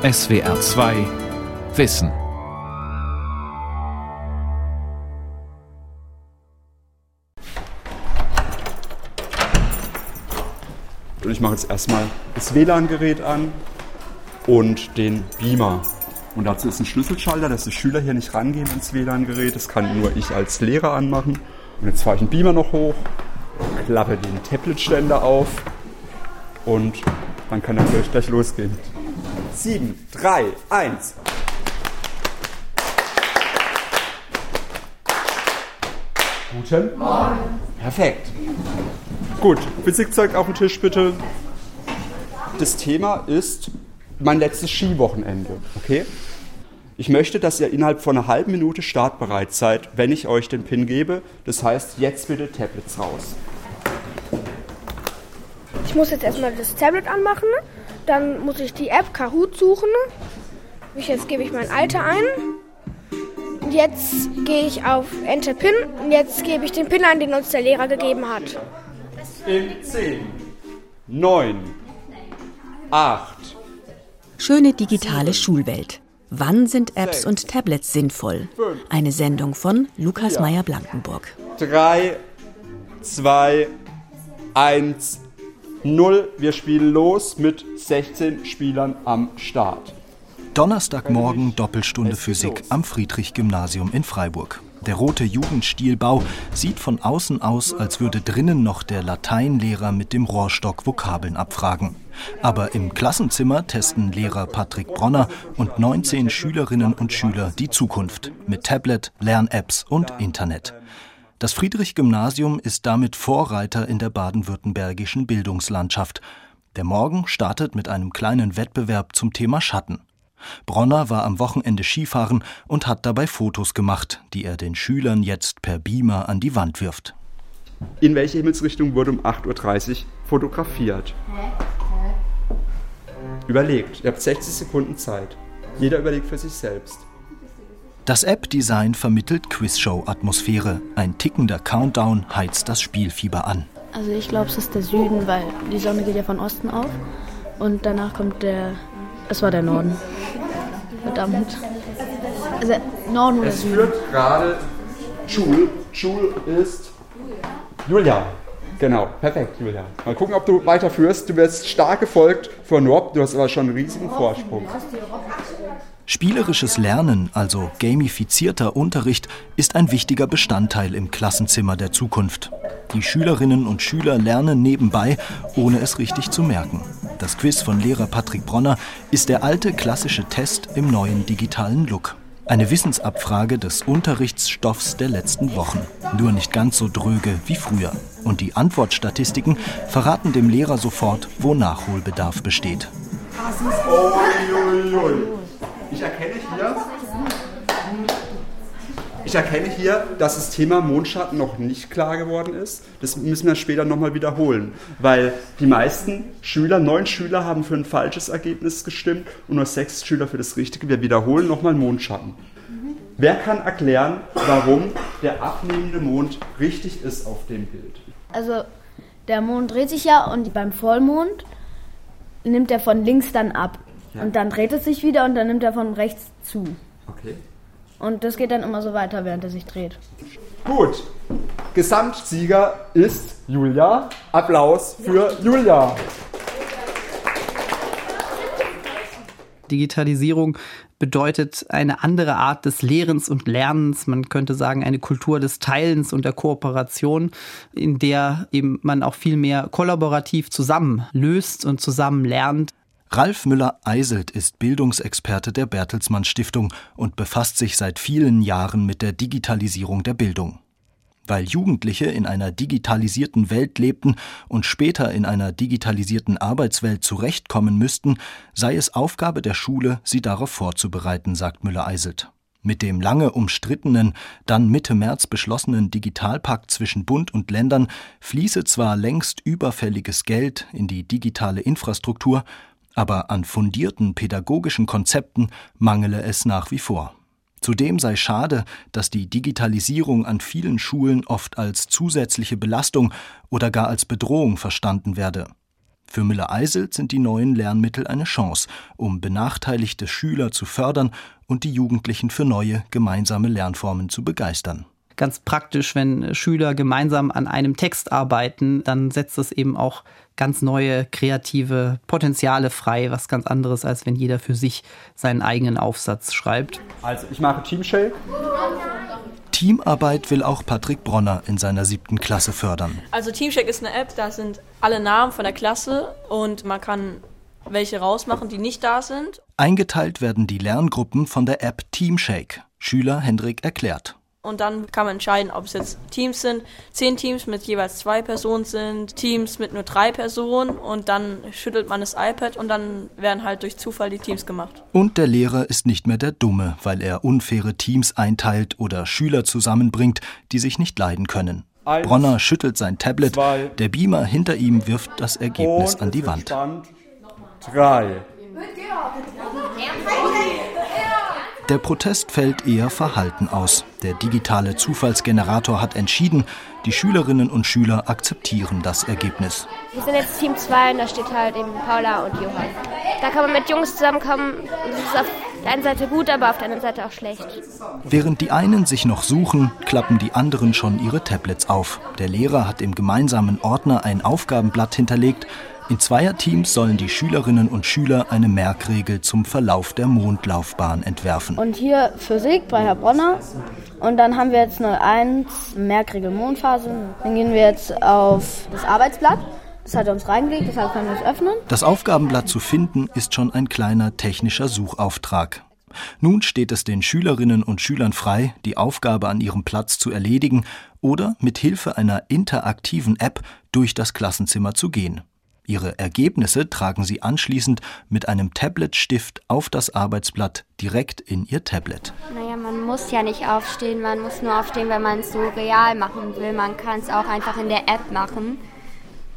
SWR 2 Wissen. Und ich mache jetzt erstmal das WLAN-Gerät an und den Beamer. Und dazu ist ein Schlüsselschalter, dass die Schüler hier nicht rangehen ins WLAN-Gerät. Das kann nur ich als Lehrer anmachen. Und jetzt fahre ich den Beamer noch hoch, klappe den Tablet-Ständer auf und dann kann natürlich gleich losgehen. 7, 3, 1. Guten Morgen. Perfekt. Gut, Physikzeug auf den Tisch bitte. Das Thema ist mein letztes Skiwochenende, okay? Ich möchte, dass ihr innerhalb von einer halben Minute startbereit seid, wenn ich euch den Pin gebe. Das heißt, jetzt bitte Tablets raus. Ich muss jetzt erstmal das Tablet anmachen, dann muss ich die App Kahoot suchen. Jetzt gebe ich mein Alter ein. Jetzt gehe ich auf Enter Pin und jetzt gebe ich den Pin ein, den uns der Lehrer gegeben hat. In 10, 9, 8. Schöne digitale Schulwelt. Wann sind Apps und Tablets sinnvoll? Eine Sendung von Lukas Meyer-Blankenburg. 3, 2, 1, 0. Wir spielen los mit 16 Spielern am Start. Donnerstagmorgen Doppelstunde Physik am Friedrich-Gymnasium in Freiburg. Der rote Jugendstilbau sieht von außen aus, als würde drinnen noch der Lateinlehrer mit dem Rohrstock Vokabeln abfragen. Aber im Klassenzimmer testen Lehrer Patrick Bronner und 19 Schülerinnen und Schüler die Zukunft mit Tablet, Lern-Apps und Internet. Das Friedrich-Gymnasium ist damit Vorreiter in der baden-württembergischen Bildungslandschaft. Der Morgen startet mit einem kleinen Wettbewerb zum Thema Schatten. Bronner war am Wochenende Skifahren und hat dabei Fotos gemacht, die er den Schülern jetzt per Beamer an die Wand wirft. In welche Himmelsrichtung wurde um 8.30 Uhr fotografiert? Überlegt, ihr habt 60 Sekunden Zeit. Jeder überlegt für sich selbst. Das App-Design vermittelt Quizshow-Atmosphäre. Ein tickender Countdown heizt das Spielfieber an. Also ich glaube, es ist der Süden, weil die Sonne geht ja von Osten auf und danach kommt der. Es war der Norden. Verdammt. Also Norden oder Es Süden. führt gerade Schul. Schul ist Julia. Genau, perfekt, Julia. Mal gucken, ob du weiterführst. Du wirst stark gefolgt von Rob. Du hast aber schon einen riesigen Vorsprung. Spielerisches Lernen, also gamifizierter Unterricht, ist ein wichtiger Bestandteil im Klassenzimmer der Zukunft. Die Schülerinnen und Schüler lernen nebenbei, ohne es richtig zu merken. Das Quiz von Lehrer Patrick Bronner ist der alte klassische Test im neuen digitalen Look. Eine Wissensabfrage des Unterrichtsstoffs der letzten Wochen. Nur nicht ganz so dröge wie früher. Und die Antwortstatistiken verraten dem Lehrer sofort, wo Nachholbedarf besteht. Uiuiui. Ich erkenne hier, ich erkenne hier, dass das Thema Mondschatten noch nicht klar geworden ist. Das müssen wir später nochmal wiederholen, weil die meisten Schüler, neun Schüler haben für ein falsches Ergebnis gestimmt und nur sechs Schüler für das Richtige. Wir wiederholen nochmal Mondschatten. Wer kann erklären, warum der abnehmende Mond richtig ist auf dem Bild? Also der Mond dreht sich ja und beim Vollmond nimmt er von links dann ab. Ja. Und dann dreht es sich wieder und dann nimmt er von rechts zu. Okay. Und das geht dann immer so weiter, während er sich dreht. Gut. Gesamtsieger ist Julia. Applaus für Julia. Digitalisierung bedeutet eine andere Art des Lehrens und Lernens. Man könnte sagen, eine Kultur des Teilens und der Kooperation, in der eben man auch viel mehr kollaborativ zusammen löst und zusammen lernt. Ralf Müller-Eiselt ist Bildungsexperte der Bertelsmann Stiftung und befasst sich seit vielen Jahren mit der Digitalisierung der Bildung. Weil Jugendliche in einer digitalisierten Welt lebten und später in einer digitalisierten Arbeitswelt zurechtkommen müssten, sei es Aufgabe der Schule, sie darauf vorzubereiten, sagt Müller-Eiselt. Mit dem lange umstrittenen, dann Mitte März beschlossenen Digitalpakt zwischen Bund und Ländern fließe zwar längst überfälliges Geld in die digitale Infrastruktur, aber an fundierten pädagogischen Konzepten mangele es nach wie vor. Zudem sei schade, dass die Digitalisierung an vielen Schulen oft als zusätzliche Belastung oder gar als Bedrohung verstanden werde. Für Müller-Eiselt sind die neuen Lernmittel eine Chance, um benachteiligte Schüler zu fördern und die Jugendlichen für neue gemeinsame Lernformen zu begeistern ganz praktisch, wenn Schüler gemeinsam an einem Text arbeiten, dann setzt das eben auch ganz neue kreative Potenziale frei, was ganz anderes, als wenn jeder für sich seinen eigenen Aufsatz schreibt. Also ich mache Teamshake. Teamarbeit will auch Patrick Bronner in seiner siebten Klasse fördern. Also Teamshake ist eine App, da sind alle Namen von der Klasse und man kann welche rausmachen, die nicht da sind. Eingeteilt werden die Lerngruppen von der App Teamshake. Schüler Hendrik erklärt. Und dann kann man entscheiden, ob es jetzt Teams sind, zehn Teams mit jeweils zwei Personen sind, Teams mit nur drei Personen und dann schüttelt man das iPad und dann werden halt durch Zufall die Teams gemacht. Und der Lehrer ist nicht mehr der Dumme, weil er unfaire Teams einteilt oder Schüler zusammenbringt, die sich nicht leiden können. Eins, Bronner schüttelt sein Tablet, zwei, der Beamer hinter ihm wirft das Ergebnis an die Wand. Drei. Der Protest fällt eher verhalten aus. Der digitale Zufallsgenerator hat entschieden, die Schülerinnen und Schüler akzeptieren das Ergebnis. Wir sind jetzt Team 2 und da steht halt eben Paula und Johann. Da kann man mit Jungs zusammenkommen. Das ist auf der einen Seite gut, aber auf der anderen Seite auch schlecht. Während die einen sich noch suchen, klappen die anderen schon ihre Tablets auf. Der Lehrer hat im gemeinsamen Ordner ein Aufgabenblatt hinterlegt, in Zweierteams sollen die Schülerinnen und Schüler eine Merkregel zum Verlauf der Mondlaufbahn entwerfen. Und hier Physik bei Herr Bronner. Und dann haben wir jetzt 01 Merkregel Mondphase. Dann gehen wir jetzt auf das Arbeitsblatt. Das hat er uns reingelegt, deshalb können wir es öffnen. Das Aufgabenblatt zu finden ist schon ein kleiner technischer Suchauftrag. Nun steht es den Schülerinnen und Schülern frei, die Aufgabe an ihrem Platz zu erledigen oder mit Hilfe einer interaktiven App durch das Klassenzimmer zu gehen. Ihre Ergebnisse tragen Sie anschließend mit einem Tablet-Stift auf das Arbeitsblatt direkt in Ihr Tablet. Naja, man muss ja nicht aufstehen, man muss nur aufstehen, wenn man es so real machen will. Man kann es auch einfach in der App machen.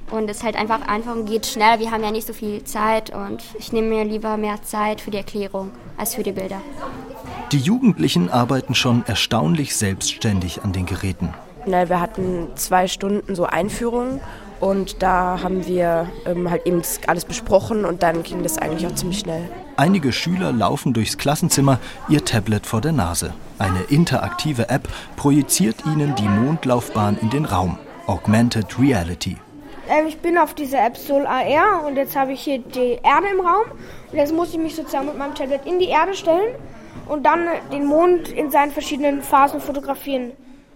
Und es ist halt einfach einfach und geht schnell. Wir haben ja nicht so viel Zeit und ich nehme mir lieber mehr Zeit für die Erklärung als für die Bilder. Die Jugendlichen arbeiten schon erstaunlich selbstständig an den Geräten. Wir hatten zwei Stunden so Einführungen und da haben wir ähm, halt eben alles besprochen und dann ging das eigentlich auch ziemlich schnell. Einige Schüler laufen durchs Klassenzimmer, ihr Tablet vor der Nase. Eine interaktive App projiziert ihnen die Mondlaufbahn in den Raum. Augmented Reality. Ähm, ich bin auf dieser App Sol AR und jetzt habe ich hier die Erde im Raum. Und jetzt muss ich mich sozusagen mit meinem Tablet in die Erde stellen und dann den Mond in seinen verschiedenen Phasen fotografieren.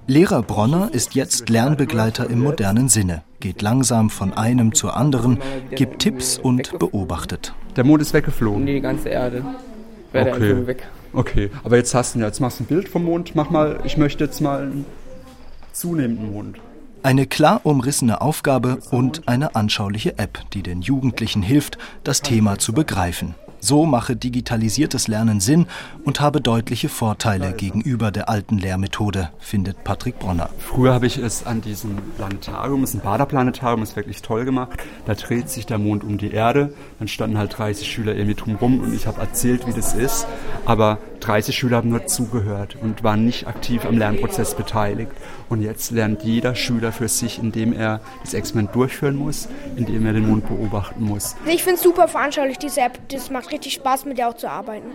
Lehrer Bronner ist jetzt Lernbegleiter im modernen Sinne, geht langsam von einem zur anderen, gibt Tipps und beobachtet. Der Mond ist weggeflogen. Nee, die ganze Erde. Wäre okay. weg. Okay, aber jetzt hast du jetzt machst du ein Bild vom Mond. Mach mal, ich möchte jetzt mal einen zunehmenden Mond. Eine klar umrissene Aufgabe und eine anschauliche App, die den Jugendlichen hilft, das Thema zu begreifen. So mache digitalisiertes Lernen Sinn und habe deutliche Vorteile gegenüber der alten Lehrmethode, findet Patrick Bronner. Früher habe ich es an diesem Planetarium, es ist ein Baderplanetarium, ist wirklich toll gemacht. Da dreht sich der Mond um die Erde, dann standen halt 30 Schüler irgendwie drumherum und ich habe erzählt, wie das ist. Aber 30 Schüler haben nur zugehört und waren nicht aktiv am Lernprozess beteiligt. Und jetzt lernt jeder Schüler für sich, indem er das Experiment durchführen muss, indem er den Mond beobachten muss. Ich finde es super veranschaulich, diese App. Das macht richtig Spaß, mit der auch zu arbeiten.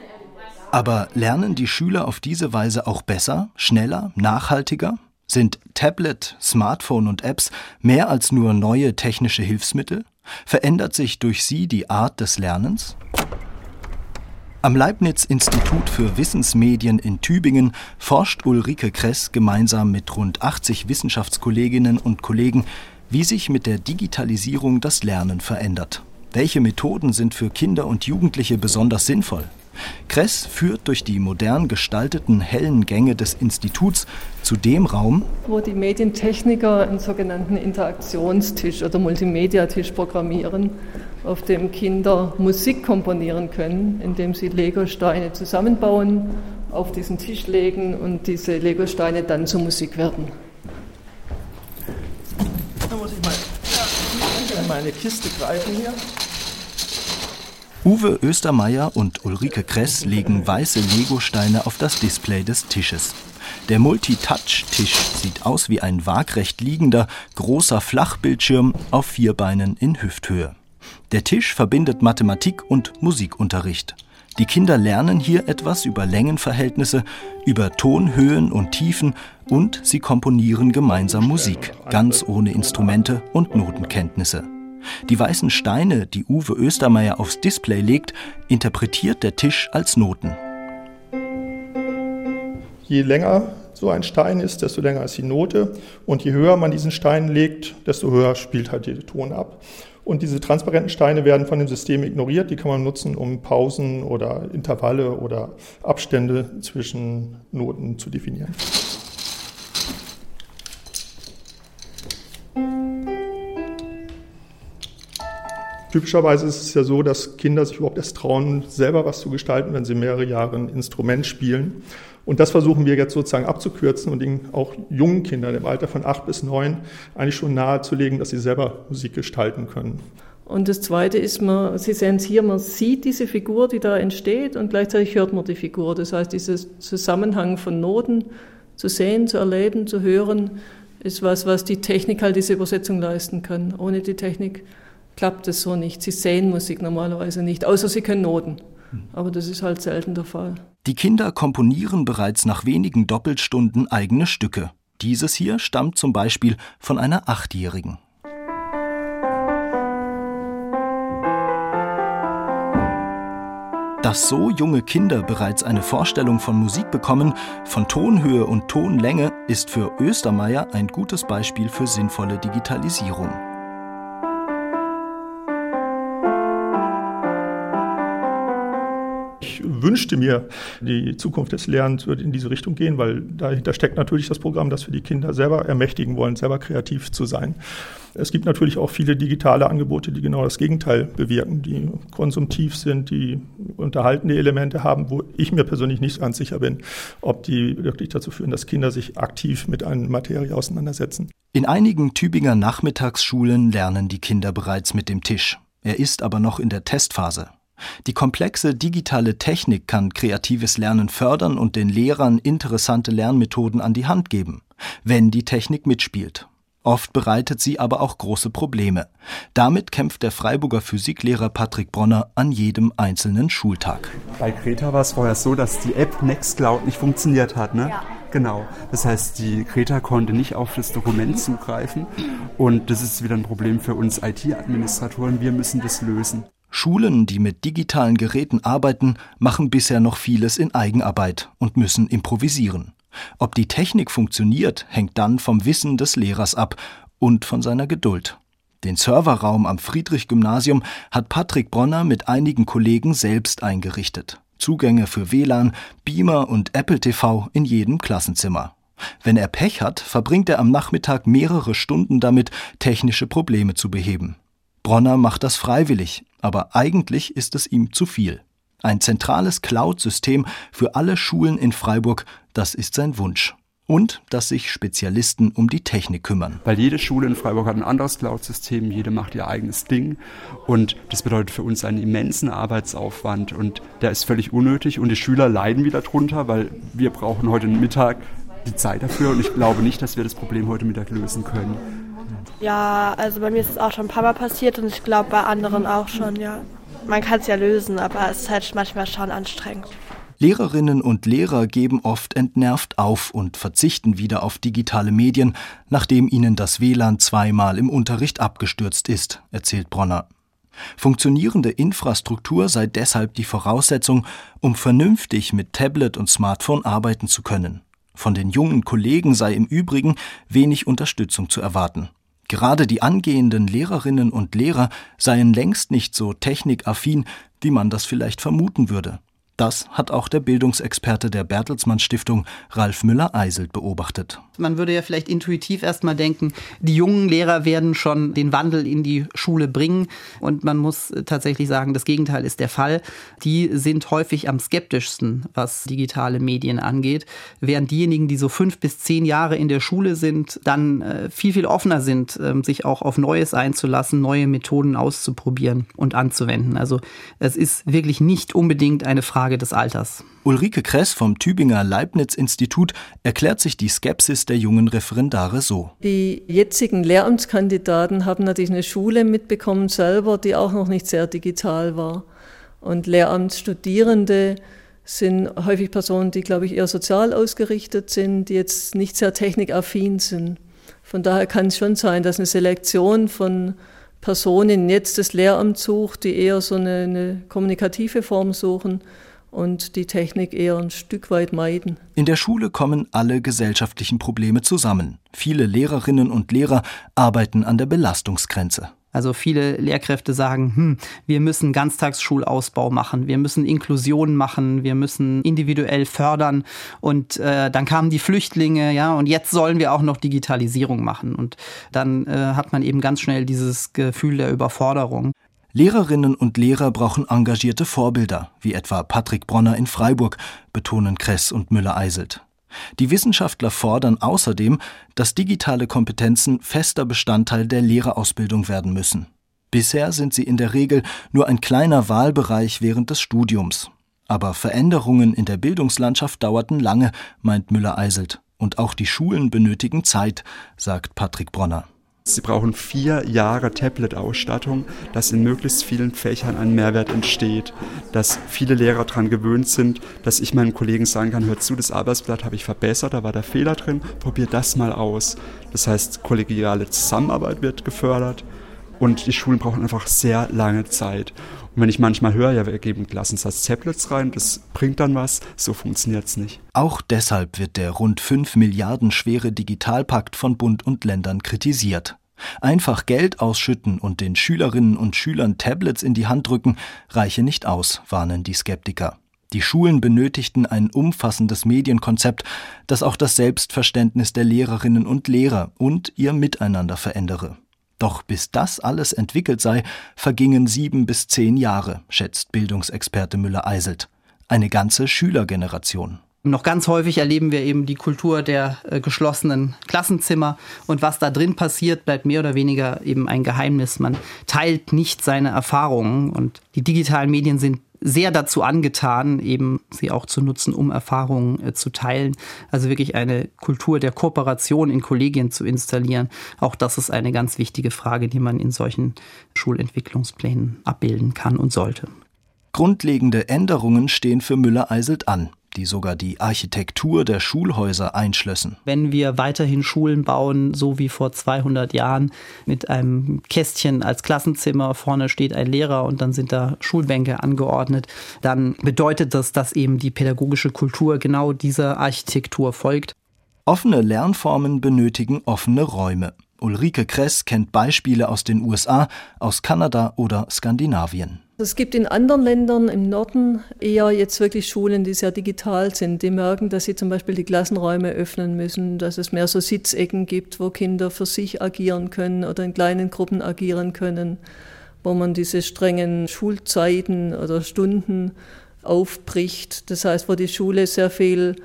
Aber lernen die Schüler auf diese Weise auch besser, schneller, nachhaltiger? Sind Tablet, Smartphone und Apps mehr als nur neue technische Hilfsmittel? Verändert sich durch sie die Art des Lernens? Am Leibniz-Institut für Wissensmedien in Tübingen forscht Ulrike Kress gemeinsam mit rund 80 Wissenschaftskolleginnen und Kollegen, wie sich mit der Digitalisierung das Lernen verändert. Welche Methoden sind für Kinder und Jugendliche besonders sinnvoll? Kress führt durch die modern gestalteten hellen Gänge des Instituts zu dem Raum, wo die Medientechniker einen sogenannten Interaktionstisch oder Multimediatisch programmieren, auf dem Kinder Musik komponieren können, indem sie Legosteine zusammenbauen, auf diesen Tisch legen und diese Legosteine dann zur Musik werden. Da muss ich mal in meine Kiste greifen hier. Uwe Östermeier und Ulrike Kress legen weiße Legosteine auf das Display des Tisches. Der Multitouch-Tisch sieht aus wie ein waagrecht liegender, großer Flachbildschirm auf vier Beinen in Hüfthöhe. Der Tisch verbindet Mathematik und Musikunterricht. Die Kinder lernen hier etwas über Längenverhältnisse, über Tonhöhen und Tiefen und sie komponieren gemeinsam Musik, ganz ohne Instrumente und Notenkenntnisse. Die weißen Steine, die Uwe Östermeier aufs Display legt, interpretiert der Tisch als Noten. Je länger so ein Stein ist, desto länger ist die Note. Und je höher man diesen Stein legt, desto höher spielt halt der Ton ab. Und diese transparenten Steine werden von dem System ignoriert. Die kann man nutzen, um Pausen oder Intervalle oder Abstände zwischen Noten zu definieren. Typischerweise ist es ja so, dass Kinder sich überhaupt erst trauen, selber was zu gestalten, wenn sie mehrere Jahre ein Instrument spielen. Und das versuchen wir jetzt sozusagen abzukürzen und ihnen auch jungen Kindern im Alter von acht bis neun eigentlich schon nahezulegen, dass sie selber Musik gestalten können. Und das Zweite ist, man, Sie sehen es hier, man sieht diese Figur, die da entsteht und gleichzeitig hört man die Figur. Das heißt, dieser Zusammenhang von Noten zu sehen, zu erleben, zu hören, ist was, was die Technik halt diese Übersetzung leisten kann. Ohne die Technik klappt es so nicht. Sie sehen Musik normalerweise nicht, außer sie können Noten. Aber das ist halt selten der Fall. Die Kinder komponieren bereits nach wenigen Doppelstunden eigene Stücke. Dieses hier stammt zum Beispiel von einer Achtjährigen. Dass so junge Kinder bereits eine Vorstellung von Musik bekommen, von Tonhöhe und Tonlänge, ist für Östermeier ein gutes Beispiel für sinnvolle Digitalisierung. Wünschte mir, die Zukunft des Lernens würde in diese Richtung gehen, weil dahinter steckt natürlich das Programm, dass wir die Kinder selber ermächtigen wollen, selber kreativ zu sein. Es gibt natürlich auch viele digitale Angebote, die genau das Gegenteil bewirken, die konsumtiv sind, die unterhaltende Elemente haben, wo ich mir persönlich nicht ganz sicher bin, ob die wirklich dazu führen, dass Kinder sich aktiv mit einer Materie auseinandersetzen. In einigen Tübinger Nachmittagsschulen lernen die Kinder bereits mit dem Tisch. Er ist aber noch in der Testphase. Die komplexe digitale Technik kann kreatives Lernen fördern und den Lehrern interessante Lernmethoden an die Hand geben, wenn die Technik mitspielt. Oft bereitet sie aber auch große Probleme. Damit kämpft der Freiburger Physiklehrer Patrick Bronner an jedem einzelnen Schultag. Bei Greta war es vorher so, dass die App Nextcloud nicht funktioniert hat. Ne? Ja. Genau. Das heißt, die Greta konnte nicht auf das Dokument zugreifen. Und das ist wieder ein Problem für uns IT-Administratoren. Wir müssen das lösen. Schulen, die mit digitalen Geräten arbeiten, machen bisher noch vieles in Eigenarbeit und müssen improvisieren. Ob die Technik funktioniert, hängt dann vom Wissen des Lehrers ab und von seiner Geduld. Den Serverraum am Friedrich-Gymnasium hat Patrick Bronner mit einigen Kollegen selbst eingerichtet. Zugänge für WLAN, Beamer und Apple TV in jedem Klassenzimmer. Wenn er Pech hat, verbringt er am Nachmittag mehrere Stunden damit, technische Probleme zu beheben. Bronner macht das freiwillig, aber eigentlich ist es ihm zu viel. Ein zentrales Cloud-System für alle Schulen in Freiburg, das ist sein Wunsch. Und dass sich Spezialisten um die Technik kümmern. Weil jede Schule in Freiburg hat ein anderes Cloud-System, jede macht ihr eigenes Ding. Und das bedeutet für uns einen immensen Arbeitsaufwand. Und der ist völlig unnötig. Und die Schüler leiden wieder drunter, weil wir brauchen heute Mittag die Zeit dafür. Und ich glaube nicht, dass wir das Problem heute Mittag lösen können. Ja, also bei mir ist es auch schon ein paar Mal passiert und ich glaube bei anderen auch schon, ja. Man kann es ja lösen, aber es ist halt manchmal schon anstrengend. Lehrerinnen und Lehrer geben oft entnervt auf und verzichten wieder auf digitale Medien, nachdem ihnen das WLAN zweimal im Unterricht abgestürzt ist, erzählt Bronner. Funktionierende Infrastruktur sei deshalb die Voraussetzung, um vernünftig mit Tablet und Smartphone arbeiten zu können. Von den jungen Kollegen sei im Übrigen wenig Unterstützung zu erwarten. Gerade die angehenden Lehrerinnen und Lehrer seien längst nicht so technikaffin, wie man das vielleicht vermuten würde. Das hat auch der Bildungsexperte der Bertelsmann Stiftung Ralf Müller-Eiselt beobachtet. Man würde ja vielleicht intuitiv erstmal denken, die jungen Lehrer werden schon den Wandel in die Schule bringen. Und man muss tatsächlich sagen, das Gegenteil ist der Fall. Die sind häufig am skeptischsten, was digitale Medien angeht, während diejenigen, die so fünf bis zehn Jahre in der Schule sind, dann äh, viel, viel offener sind, ähm, sich auch auf Neues einzulassen, neue Methoden auszuprobieren und anzuwenden. Also es ist wirklich nicht unbedingt eine Frage des Alters. Ulrike Kress vom Tübinger Leibniz-Institut erklärt sich die Skepsis der jungen Referendare so. Die jetzigen Lehramtskandidaten haben natürlich eine Schule mitbekommen selber, die auch noch nicht sehr digital war. Und Lehramtsstudierende sind häufig Personen, die, glaube ich, eher sozial ausgerichtet sind, die jetzt nicht sehr technikaffin sind. Von daher kann es schon sein, dass eine Selektion von Personen jetzt das Lehramt sucht, die eher so eine, eine kommunikative Form suchen und die Technik eher ein Stück weit meiden. In der Schule kommen alle gesellschaftlichen Probleme zusammen. Viele Lehrerinnen und Lehrer arbeiten an der Belastungsgrenze. Also viele Lehrkräfte sagen, hm, wir müssen Ganztagsschulausbau machen, wir müssen Inklusion machen, wir müssen individuell fördern und äh, dann kamen die Flüchtlinge, ja, und jetzt sollen wir auch noch Digitalisierung machen und dann äh, hat man eben ganz schnell dieses Gefühl der Überforderung. Lehrerinnen und Lehrer brauchen engagierte Vorbilder, wie etwa Patrick Bronner in Freiburg, betonen Kress und Müller-Eiselt. Die Wissenschaftler fordern außerdem, dass digitale Kompetenzen fester Bestandteil der Lehrerausbildung werden müssen. Bisher sind sie in der Regel nur ein kleiner Wahlbereich während des Studiums. Aber Veränderungen in der Bildungslandschaft dauerten lange, meint Müller-Eiselt. Und auch die Schulen benötigen Zeit, sagt Patrick Bronner. Sie brauchen vier Jahre Tablet-Ausstattung, dass in möglichst vielen Fächern ein Mehrwert entsteht, dass viele Lehrer daran gewöhnt sind, dass ich meinen Kollegen sagen kann, hört zu, das Arbeitsblatt habe ich verbessert, da war der Fehler drin, probiert das mal aus. Das heißt, kollegiale Zusammenarbeit wird gefördert und die Schulen brauchen einfach sehr lange Zeit. Und wenn ich manchmal höre, ja, wir geben Klassensatz Tablets rein, das bringt dann was, so funktioniert es nicht. Auch deshalb wird der rund 5 Milliarden schwere Digitalpakt von Bund und Ländern kritisiert. Einfach Geld ausschütten und den Schülerinnen und Schülern Tablets in die Hand drücken, reiche nicht aus, warnen die Skeptiker. Die Schulen benötigten ein umfassendes Medienkonzept, das auch das Selbstverständnis der Lehrerinnen und Lehrer und ihr Miteinander verändere. Doch bis das alles entwickelt sei, vergingen sieben bis zehn Jahre, schätzt Bildungsexperte Müller-Eiselt. Eine ganze Schülergeneration. Noch ganz häufig erleben wir eben die Kultur der äh, geschlossenen Klassenzimmer und was da drin passiert, bleibt mehr oder weniger eben ein Geheimnis. Man teilt nicht seine Erfahrungen und die digitalen Medien sind sehr dazu angetan, eben sie auch zu nutzen, um Erfahrungen äh, zu teilen. Also wirklich eine Kultur der Kooperation in Kollegien zu installieren. Auch das ist eine ganz wichtige Frage, die man in solchen Schulentwicklungsplänen abbilden kann und sollte. Grundlegende Änderungen stehen für Müller-Eiselt an die sogar die Architektur der Schulhäuser einschlössen. Wenn wir weiterhin Schulen bauen, so wie vor 200 Jahren, mit einem Kästchen als Klassenzimmer, vorne steht ein Lehrer und dann sind da Schulbänke angeordnet, dann bedeutet das, dass eben die pädagogische Kultur genau dieser Architektur folgt. Offene Lernformen benötigen offene Räume. Ulrike Kress kennt Beispiele aus den USA, aus Kanada oder Skandinavien. Es gibt in anderen Ländern im Norden eher jetzt wirklich Schulen, die sehr digital sind. Die merken, dass sie zum Beispiel die Klassenräume öffnen müssen, dass es mehr so Sitzecken gibt, wo Kinder für sich agieren können oder in kleinen Gruppen agieren können, wo man diese strengen Schulzeiten oder Stunden aufbricht. Das heißt, wo die Schule sehr viel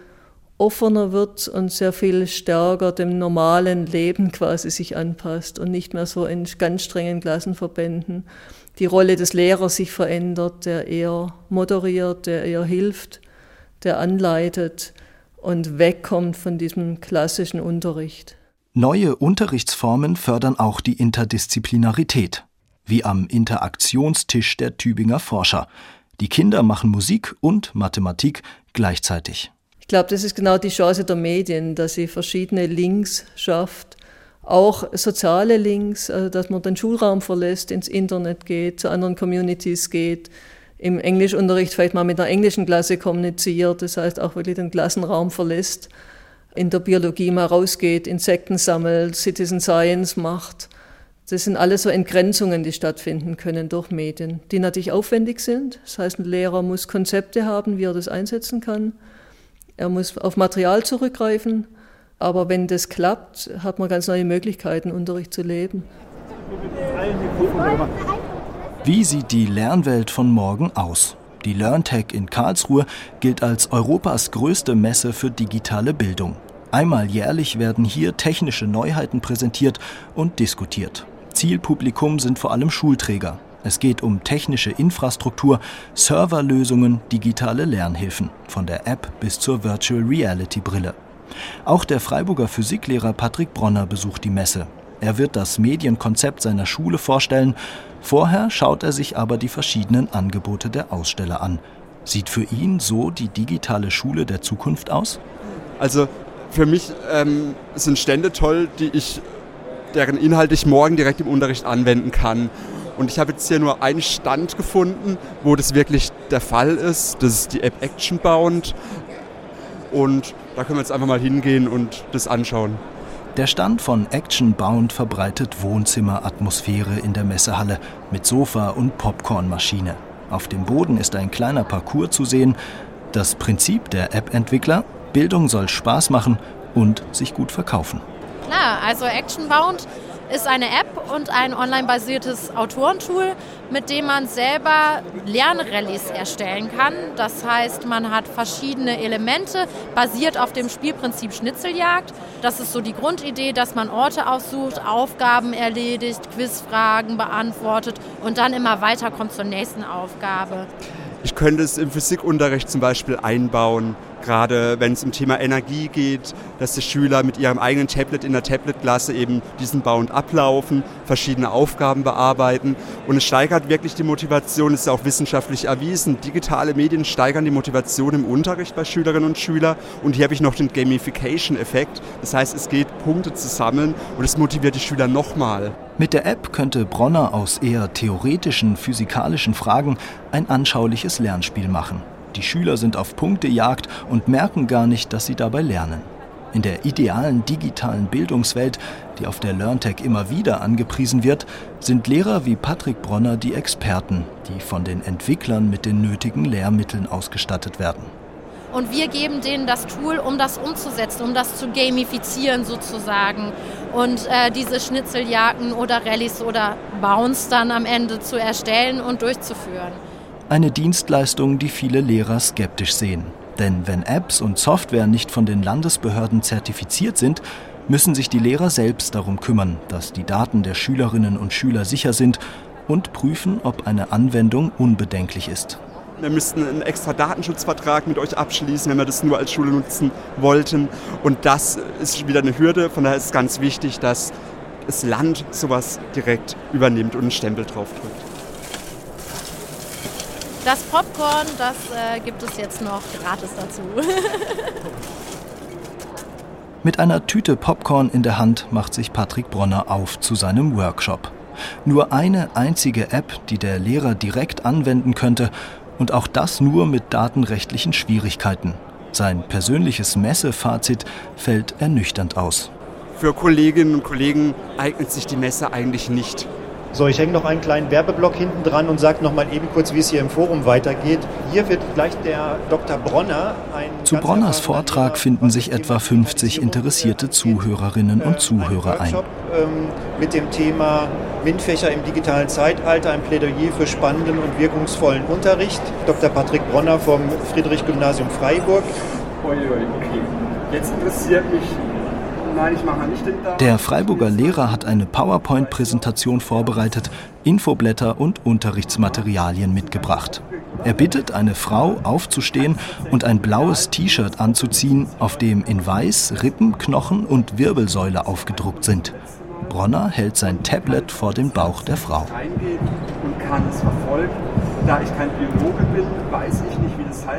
offener wird und sehr viel stärker dem normalen Leben quasi sich anpasst und nicht mehr so in ganz strengen Klassenverbänden die Rolle des Lehrers sich verändert, der eher moderiert, der eher hilft, der anleitet und wegkommt von diesem klassischen Unterricht. Neue Unterrichtsformen fördern auch die Interdisziplinarität, wie am Interaktionstisch der Tübinger Forscher. Die Kinder machen Musik und Mathematik gleichzeitig. Ich glaube, das ist genau die Chance der Medien, dass sie verschiedene Links schafft, auch soziale Links, also dass man den Schulraum verlässt, ins Internet geht, zu anderen Communities geht, im Englischunterricht vielleicht mal mit einer englischen Klasse kommuniziert, das heißt auch wirklich den Klassenraum verlässt, in der Biologie mal rausgeht, Insekten sammelt, Citizen Science macht. Das sind alles so Entgrenzungen, die stattfinden können durch Medien, die natürlich aufwendig sind. Das heißt, ein Lehrer muss Konzepte haben, wie er das einsetzen kann. Er muss auf Material zurückgreifen aber wenn das klappt, hat man ganz neue Möglichkeiten, Unterricht zu leben. Wie sieht die Lernwelt von morgen aus? Die LearnTech in Karlsruhe gilt als Europas größte Messe für digitale Bildung. Einmal jährlich werden hier technische Neuheiten präsentiert und diskutiert. Zielpublikum sind vor allem Schulträger. Es geht um technische Infrastruktur, Serverlösungen, digitale Lernhilfen, von der App bis zur Virtual Reality Brille. Auch der Freiburger Physiklehrer Patrick Bronner besucht die Messe. Er wird das Medienkonzept seiner Schule vorstellen. Vorher schaut er sich aber die verschiedenen Angebote der Aussteller an. Sieht für ihn so die digitale Schule der Zukunft aus? Also für mich ähm, sind Stände toll, die ich, deren Inhalt ich morgen direkt im Unterricht anwenden kann. Und ich habe jetzt hier nur einen Stand gefunden, wo das wirklich der Fall ist. Das ist die App Action Bound. Und da können wir jetzt einfach mal hingehen und das anschauen. Der Stand von Action Bound verbreitet Wohnzimmeratmosphäre in der Messehalle mit Sofa und Popcornmaschine. Auf dem Boden ist ein kleiner Parcours zu sehen. Das Prinzip der App-Entwickler, Bildung soll Spaß machen und sich gut verkaufen. Na, also Action Bound ist eine App und ein online-basiertes Autorentool, mit dem man selber Lernrallies erstellen kann. Das heißt, man hat verschiedene Elemente, basiert auf dem Spielprinzip Schnitzeljagd. Das ist so die Grundidee, dass man Orte aussucht, Aufgaben erledigt, Quizfragen beantwortet und dann immer weiterkommt zur nächsten Aufgabe. Ich könnte es im Physikunterricht zum Beispiel einbauen, gerade wenn es um Thema Energie geht, dass die Schüler mit ihrem eigenen Tablet in der Tablet-Klasse eben diesen Bound ablaufen, verschiedene Aufgaben bearbeiten. Und es steigert wirklich die Motivation, ist ja auch wissenschaftlich erwiesen. Digitale Medien steigern die Motivation im Unterricht bei Schülerinnen und Schülern. Und hier habe ich noch den Gamification-Effekt. Das heißt, es geht, Punkte zu sammeln und es motiviert die Schüler nochmal. Mit der App könnte Bronner aus eher theoretischen physikalischen Fragen ein anschauliches Lernspiel machen. Die Schüler sind auf Punktejagd und merken gar nicht, dass sie dabei lernen. In der idealen digitalen Bildungswelt, die auf der LearnTech immer wieder angepriesen wird, sind Lehrer wie Patrick Bronner die Experten, die von den Entwicklern mit den nötigen Lehrmitteln ausgestattet werden. Und wir geben denen das Tool, um das umzusetzen, um das zu gamifizieren sozusagen. Und äh, diese Schnitzeljagden oder Rallyes oder Bounce dann am Ende zu erstellen und durchzuführen. Eine Dienstleistung, die viele Lehrer skeptisch sehen. Denn wenn Apps und Software nicht von den Landesbehörden zertifiziert sind, müssen sich die Lehrer selbst darum kümmern, dass die Daten der Schülerinnen und Schüler sicher sind und prüfen, ob eine Anwendung unbedenklich ist. Wir müssten einen extra Datenschutzvertrag mit euch abschließen, wenn wir das nur als Schule nutzen wollten. Und das ist wieder eine Hürde. Von daher ist es ganz wichtig, dass das Land sowas direkt übernimmt und einen Stempel drauf drückt. Das Popcorn, das äh, gibt es jetzt noch gratis dazu. Mit einer Tüte Popcorn in der Hand macht sich Patrick Bronner auf zu seinem Workshop. Nur eine einzige App, die der Lehrer direkt anwenden könnte und auch das nur mit datenrechtlichen Schwierigkeiten. Sein persönliches Messefazit fällt ernüchternd aus. Für Kolleginnen und Kollegen eignet sich die Messe eigentlich nicht. So, ich hänge noch einen kleinen Werbeblock hinten dran und sage noch mal eben kurz, wie es hier im Forum weitergeht. Hier wird gleich der Dr. Bronner ein. Zu Bronners Vortrag finden sich etwa 50 interessierte Zuhörerinnen und Zuhörer ein. Ähm, mit dem Thema MINT-Fächer im digitalen Zeitalter, ein Plädoyer für spannenden und wirkungsvollen Unterricht. Dr. Patrick Bronner vom Friedrich-Gymnasium Freiburg. Okay, jetzt interessiert mich Nein. Der Freiburger Lehrer hat eine PowerPoint-Präsentation vorbereitet, Infoblätter und Unterrichtsmaterialien mitgebracht. Er bittet eine Frau aufzustehen und ein blaues T-Shirt anzuziehen, auf dem in weiß Rippen, Knochen und Wirbelsäule aufgedruckt sind. Bronner hält sein Tablet vor den Bauch der Frau.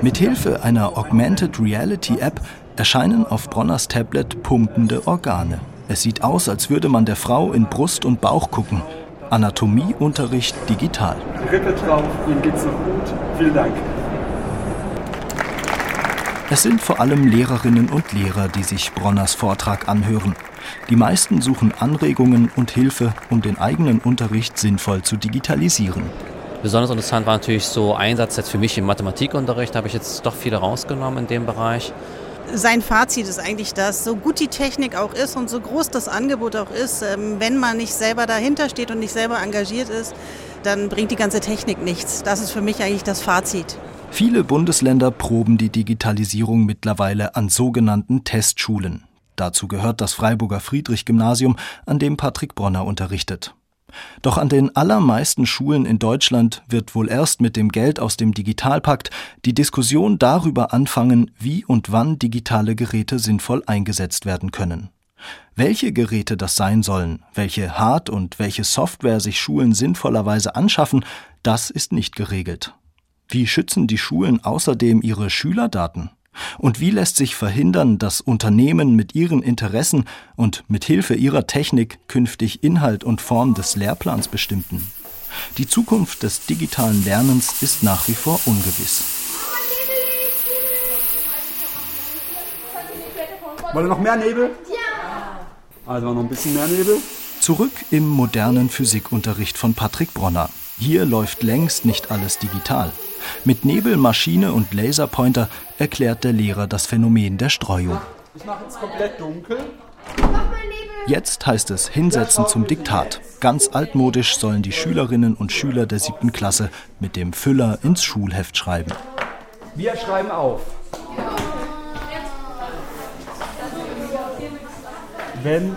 Mithilfe einer Augmented Reality App erscheinen auf Bronners Tablet pumpende Organe. Es sieht aus, als würde man der Frau in Brust und Bauch gucken. Anatomieunterricht digital. Rippe drauf, Ihnen geht's noch gut. Vielen Dank. Es sind vor allem Lehrerinnen und Lehrer, die sich Bronners Vortrag anhören. Die meisten suchen Anregungen und Hilfe, um den eigenen Unterricht sinnvoll zu digitalisieren. Besonders interessant war natürlich so Einsatz jetzt für mich im Mathematikunterricht, da habe ich jetzt doch viele rausgenommen in dem Bereich sein Fazit ist eigentlich das, so gut die Technik auch ist und so groß das Angebot auch ist, ähm, wenn man nicht selber dahinter steht und nicht selber engagiert ist, dann bringt die ganze Technik nichts. Das ist für mich eigentlich das Fazit. Viele Bundesländer proben die Digitalisierung mittlerweile an sogenannten Testschulen. Dazu gehört das Freiburger Friedrich-Gymnasium, an dem Patrick Bronner unterrichtet. Doch an den allermeisten Schulen in Deutschland wird wohl erst mit dem Geld aus dem Digitalpakt die Diskussion darüber anfangen, wie und wann digitale Geräte sinnvoll eingesetzt werden können. Welche Geräte das sein sollen, welche Hard- und welche Software sich Schulen sinnvollerweise anschaffen, das ist nicht geregelt. Wie schützen die Schulen außerdem ihre Schülerdaten? Und wie lässt sich verhindern, dass Unternehmen mit ihren Interessen und mit Hilfe ihrer Technik künftig Inhalt und Form des Lehrplans bestimmten? Die Zukunft des digitalen Lernens ist nach wie vor ungewiss. Wollt ihr noch mehr Nebel? Also noch ein bisschen mehr Nebel. Zurück im modernen Physikunterricht von Patrick Bronner. Hier läuft längst nicht alles digital. Mit Nebel, Maschine und Laserpointer erklärt der Lehrer das Phänomen der Streuung. Ich mache jetzt komplett dunkel. Jetzt heißt es hinsetzen zum Diktat. Ganz altmodisch sollen die Schülerinnen und Schüler der siebten Klasse mit dem Füller ins Schulheft schreiben. Wir schreiben auf. Wenn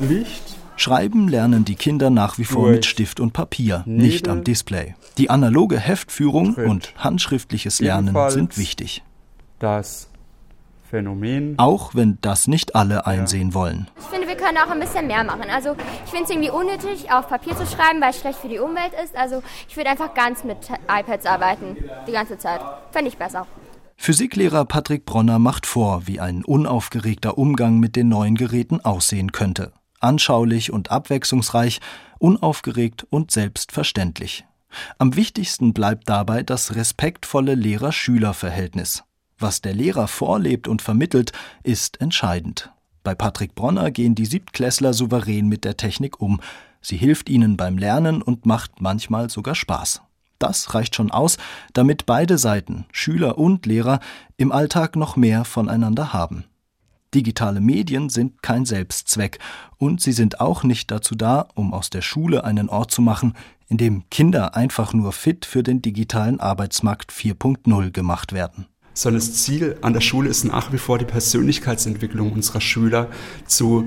Licht Schreiben lernen die Kinder nach wie vor mit Stift und Papier, nicht am Display. Die analoge Heftführung und handschriftliches Lernen sind wichtig. Das Phänomen. Auch wenn das nicht alle einsehen wollen. Ich finde, wir können auch ein bisschen mehr machen. Also ich finde es irgendwie unnötig, auf Papier zu schreiben, weil es schlecht für die Umwelt ist. Also ich würde einfach ganz mit iPads arbeiten, die ganze Zeit. Fände ich besser. Physiklehrer Patrick Bronner macht vor, wie ein unaufgeregter Umgang mit den neuen Geräten aussehen könnte. Anschaulich und abwechslungsreich, unaufgeregt und selbstverständlich. Am wichtigsten bleibt dabei das respektvolle Lehrer-Schüler-Verhältnis. Was der Lehrer vorlebt und vermittelt, ist entscheidend. Bei Patrick Bronner gehen die Siebtklässler souverän mit der Technik um. Sie hilft ihnen beim Lernen und macht manchmal sogar Spaß. Das reicht schon aus, damit beide Seiten, Schüler und Lehrer, im Alltag noch mehr voneinander haben. Digitale Medien sind kein Selbstzweck und sie sind auch nicht dazu da, um aus der Schule einen Ort zu machen, in dem Kinder einfach nur fit für den digitalen Arbeitsmarkt 4.0 gemacht werden. Sondern das Ziel an der Schule ist nach wie vor die Persönlichkeitsentwicklung unserer Schüler zu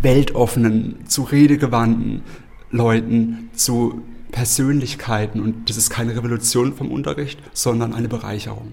weltoffenen, zu redegewandten Leuten, zu Persönlichkeiten. Und das ist keine Revolution vom Unterricht, sondern eine Bereicherung.